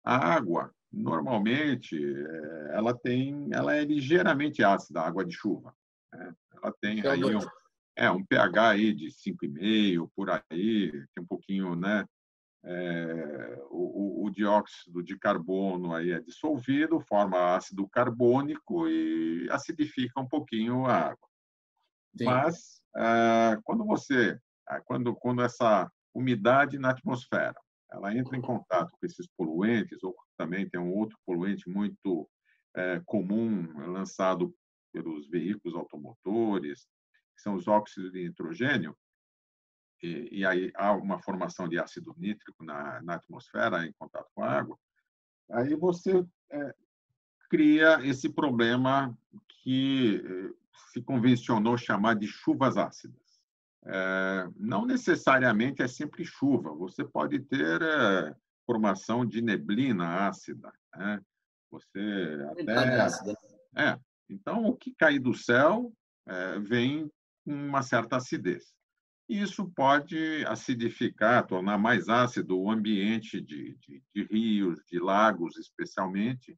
A água, normalmente, é, ela tem, ela é ligeiramente ácida, a água de chuva. Né? Ela tem aí um, é, um pH aí de 5,5, por aí, tem um pouquinho, né? É, o, o, dióxido de carbono aí é dissolvido, forma ácido carbônico e acidifica um pouquinho a água. Sim. Mas é, quando você, é, quando, quando essa umidade na atmosfera, ela entra em contato com esses poluentes, ou também tem um outro poluente muito é, comum lançado pelos veículos automotores, que são os óxidos de nitrogênio, e, e aí há uma formação de ácido nítrico na, na atmosfera em contato com a água, aí você é, cria esse problema que eh, se convencionou chamar de chuvas ácidas. É, não necessariamente é sempre chuva, você pode ter é, formação de neblina ácida. Né? Você até ácida. é. Então, o que cai do céu é, vem com uma certa acidez. Isso pode acidificar, tornar mais ácido o ambiente de, de, de rios, de lagos, especialmente.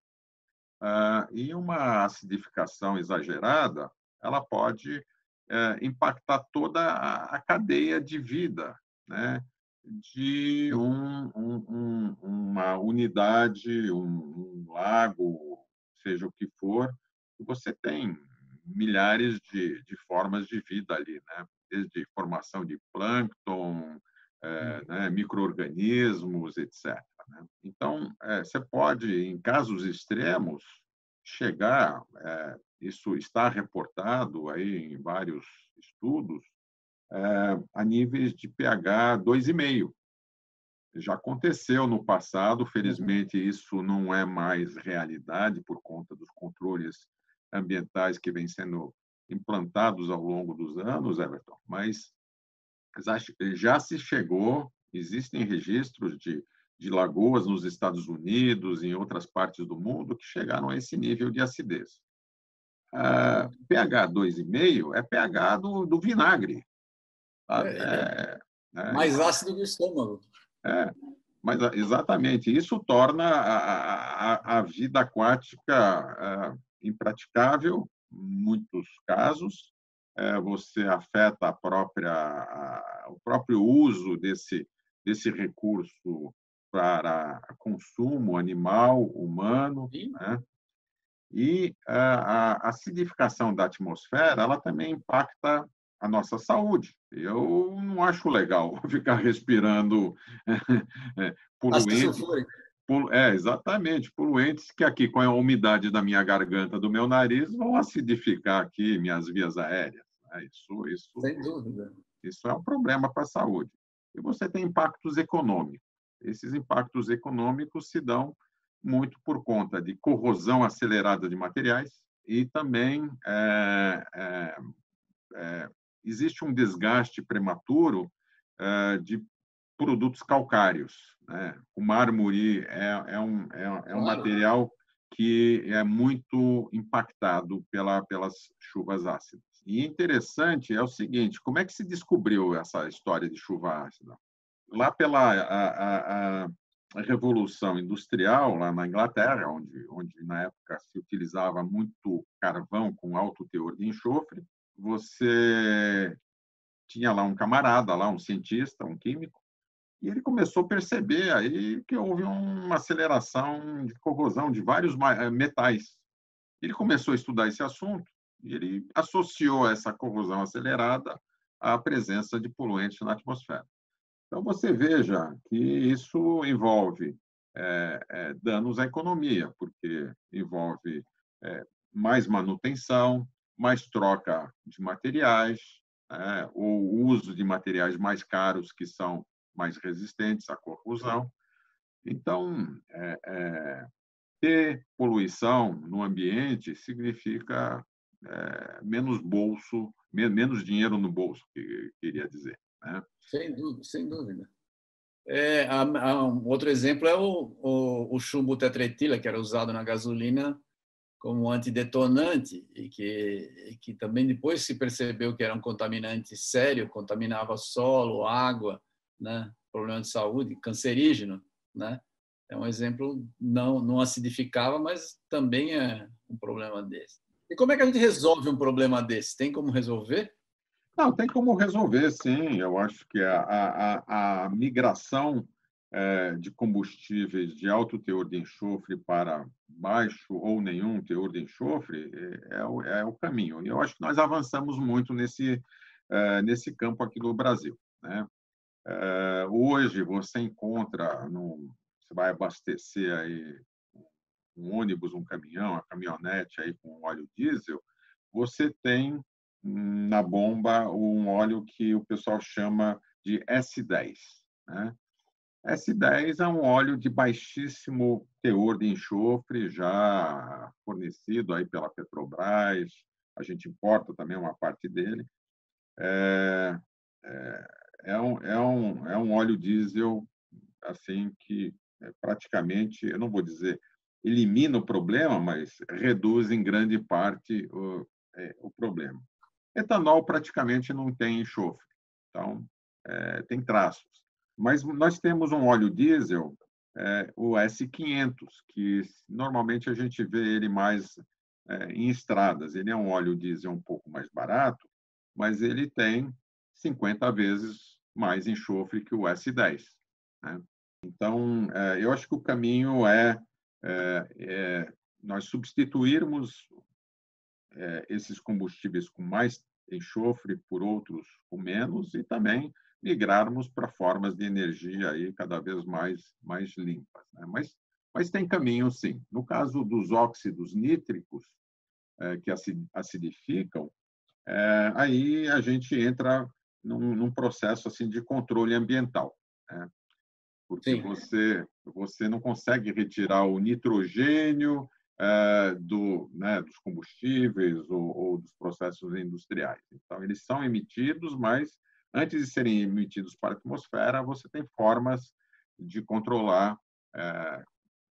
Ah, e uma acidificação exagerada, ela pode é, impactar toda a cadeia de vida, né? de um, um, uma unidade, um, um, lago, seja o que for, você tem milhares de, de formas de vida ali, né? Desde formação de plâncton, é, né, microorganismos, etc. Né? Então, é, você pode, em casos extremos, chegar, é, isso está reportado aí em vários estudos, é, a níveis de pH 2,5. Já aconteceu no passado, felizmente isso não é mais realidade por conta dos controles ambientais que vêm sendo implantados ao longo dos anos, Everton, mas já se chegou, existem registros de, de lagoas nos Estados Unidos e em outras partes do mundo que chegaram a esse nível de acidez. Ah, pH 2,5 é pH do, do vinagre. É, é, é, mais ácido que o estômago. É, mas exatamente. Isso torna a, a, a vida aquática é, impraticável muitos casos, é, você afeta a própria, a, o próprio uso desse, desse recurso para consumo animal, humano, né? e a, a acidificação da atmosfera ela também impacta a nossa saúde. Eu não acho legal ficar respirando poluentes é, exatamente, poluentes que aqui, com a umidade da minha garganta, do meu nariz, vão acidificar aqui minhas vias aéreas. Né? Isso, isso, Sem dúvida. Isso é um problema para a saúde. E você tem impactos econômicos. Esses impactos econômicos se dão muito por conta de corrosão acelerada de materiais e também é, é, é, existe um desgaste prematuro é, de produtos calcários. Né? O mármore é, é um, é, é um material que é muito impactado pela, pelas chuvas ácidas. E interessante é o seguinte: como é que se descobriu essa história de chuva ácida? Lá pela a, a, a Revolução Industrial, lá na Inglaterra, onde, onde na época se utilizava muito carvão com alto teor de enxofre, você tinha lá um camarada, lá um cientista, um químico, e ele começou a perceber aí que houve uma aceleração de corrosão de vários eh, metais. Ele começou a estudar esse assunto e ele associou essa corrosão acelerada à presença de poluentes na atmosfera. Então, você veja que isso envolve é, é, danos à economia, porque envolve é, mais manutenção, mais troca de materiais, né, ou uso de materiais mais caros que são mais resistentes à corrosão. Então, é, é, ter poluição no ambiente significa é, menos bolso, menos dinheiro no bolso, que queria dizer. Né? Sem dúvida, sem dúvida. É, há, há um outro exemplo é o, o, o, chumbo tetretila, que era usado na gasolina como antidetonante e que, que também depois se percebeu que era um contaminante sério, contaminava solo, água, né? problema de saúde, cancerígeno, né? É um exemplo não não acidificava, mas também é um problema desse. E como é que a gente resolve um problema desse? Tem como resolver? Não, tem como resolver, sim. Eu acho que a, a, a migração é, de combustíveis de alto teor de enxofre para baixo ou nenhum teor de enxofre é, é, o, é o caminho. E eu acho que nós avançamos muito nesse, é, nesse campo aqui no Brasil. Né? Eh, hoje você encontra, no, você vai abastecer aí um ônibus, um caminhão, uma caminhonete aí com óleo diesel, você tem na bomba um óleo que o pessoal chama de S10. Né? S10 é um óleo de baixíssimo teor de enxofre, já fornecido aí pela Petrobras, a gente importa também uma parte dele. É, é, é um, é um, é um óleo diesel assim que é, praticamente, eu não vou dizer elimina o problema, mas reduz em grande parte o, é, o problema. Etanol praticamente não tem enxofre, então é, tem traços. Mas nós temos um óleo diesel, é, o S500, que normalmente a gente vê ele mais é, em estradas. Ele é um óleo diesel um pouco mais barato, mas ele tem 50 vezes mais enxofre que o S10. Né? Então, é, eu acho que o caminho é, é, é nós substituirmos é, esses combustíveis com mais enxofre por outros com menos e também migrarmos para formas de energia aí cada vez mais mais limpas. Né? Mas mas tem caminho sim. No caso dos óxidos nítricos é, que acidificam, é, aí a gente entra num, num, processo assim de controle ambiental, né? porque sim. você você não consegue retirar o nitrogênio é, do, né, dos combustíveis ou, ou, dos processos industriais. Então, eles são emitidos, mas antes de serem emitidos para a atmosfera, você tem formas de controlar. É,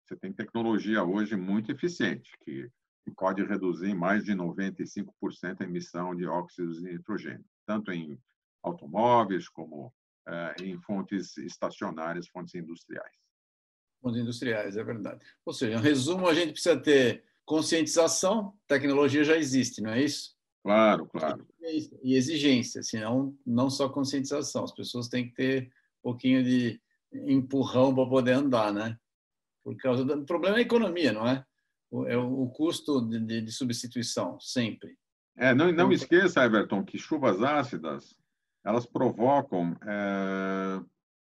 você tem tecnologia hoje muito eficiente, que, que pode reduzir em mais de 95% a emissão de óxidos de nitrogênio, tanto em automóveis como é, em fontes estacionárias, fontes industriais fontes industriais, é verdade. Ou seja, em resumo, a gente precisa ter conscientização, tecnologia já existe, não é isso? Claro, claro. E exigência, senão não só conscientização, as pessoas têm que ter um pouquinho de empurrão para poder andar, né? Por causa do o problema é a economia, não é? É o custo de, de substituição, sempre. É, não, não esqueça, Everton, que chuvas ácidas elas provocam é,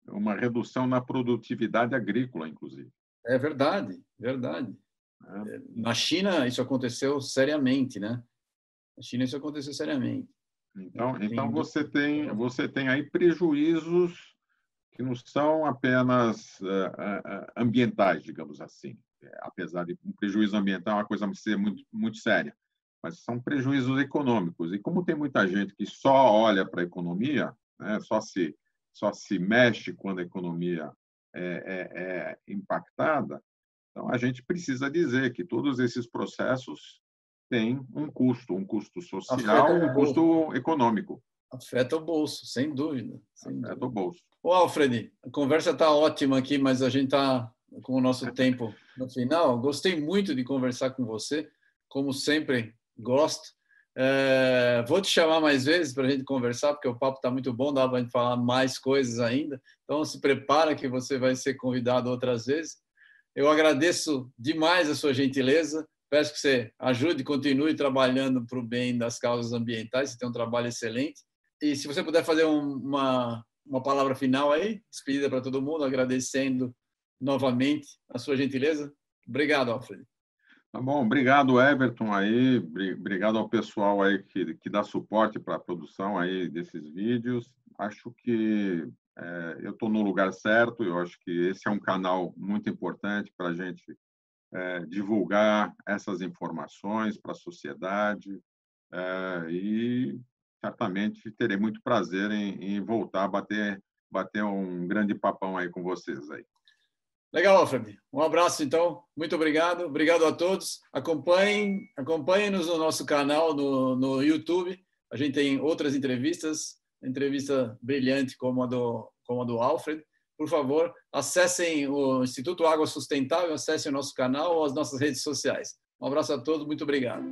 uma redução na produtividade agrícola, inclusive. É verdade, verdade. É. Na China isso aconteceu seriamente, né? Na China isso aconteceu seriamente. Então, então você tem você tem aí prejuízos que não são apenas uh, uh, ambientais, digamos assim. É, apesar de um prejuízo ambiental é uma coisa ser muito muito séria, mas são prejuízos econômicos. E como tem muita gente que só olha para a economia, né, só se só se mexe quando a economia é, é, é impactada. Então, a gente precisa dizer que todos esses processos têm um custo, um custo social, um custo econômico. Afeta o bolso, sem dúvida. Sem Afeta dúvida. o bolso. Ô, Alfred, a conversa está ótima aqui, mas a gente está com o nosso tempo no final. Gostei muito de conversar com você, como sempre gosto. É, vou te chamar mais vezes para a gente conversar, porque o papo está muito bom, dá para a gente falar mais coisas ainda. Então, se prepara que você vai ser convidado outras vezes. Eu agradeço demais a sua gentileza. Peço que você ajude, continue trabalhando para o bem das causas ambientais. Você tem um trabalho excelente. E se você puder fazer uma, uma palavra final aí, despedida para todo mundo, agradecendo novamente a sua gentileza. Obrigado, Alfred. Tá bom, obrigado Everton aí, obrigado ao pessoal aí que, que dá suporte para a produção aí desses vídeos. Acho que é, eu estou no lugar certo, eu acho que esse é um canal muito importante para a gente é, divulgar essas informações para a sociedade é, e certamente terei muito prazer em, em voltar a bater, bater um grande papão aí com vocês aí. Legal, Alfred. Um abraço, então. Muito obrigado. Obrigado a todos. Acompanhem, acompanhem-nos no nosso canal no, no YouTube. A gente tem outras entrevistas, entrevista brilhante como a do, como a do Alfred. Por favor, acessem o Instituto Água Sustentável, acessem o nosso canal ou as nossas redes sociais. Um abraço a todos. Muito obrigado.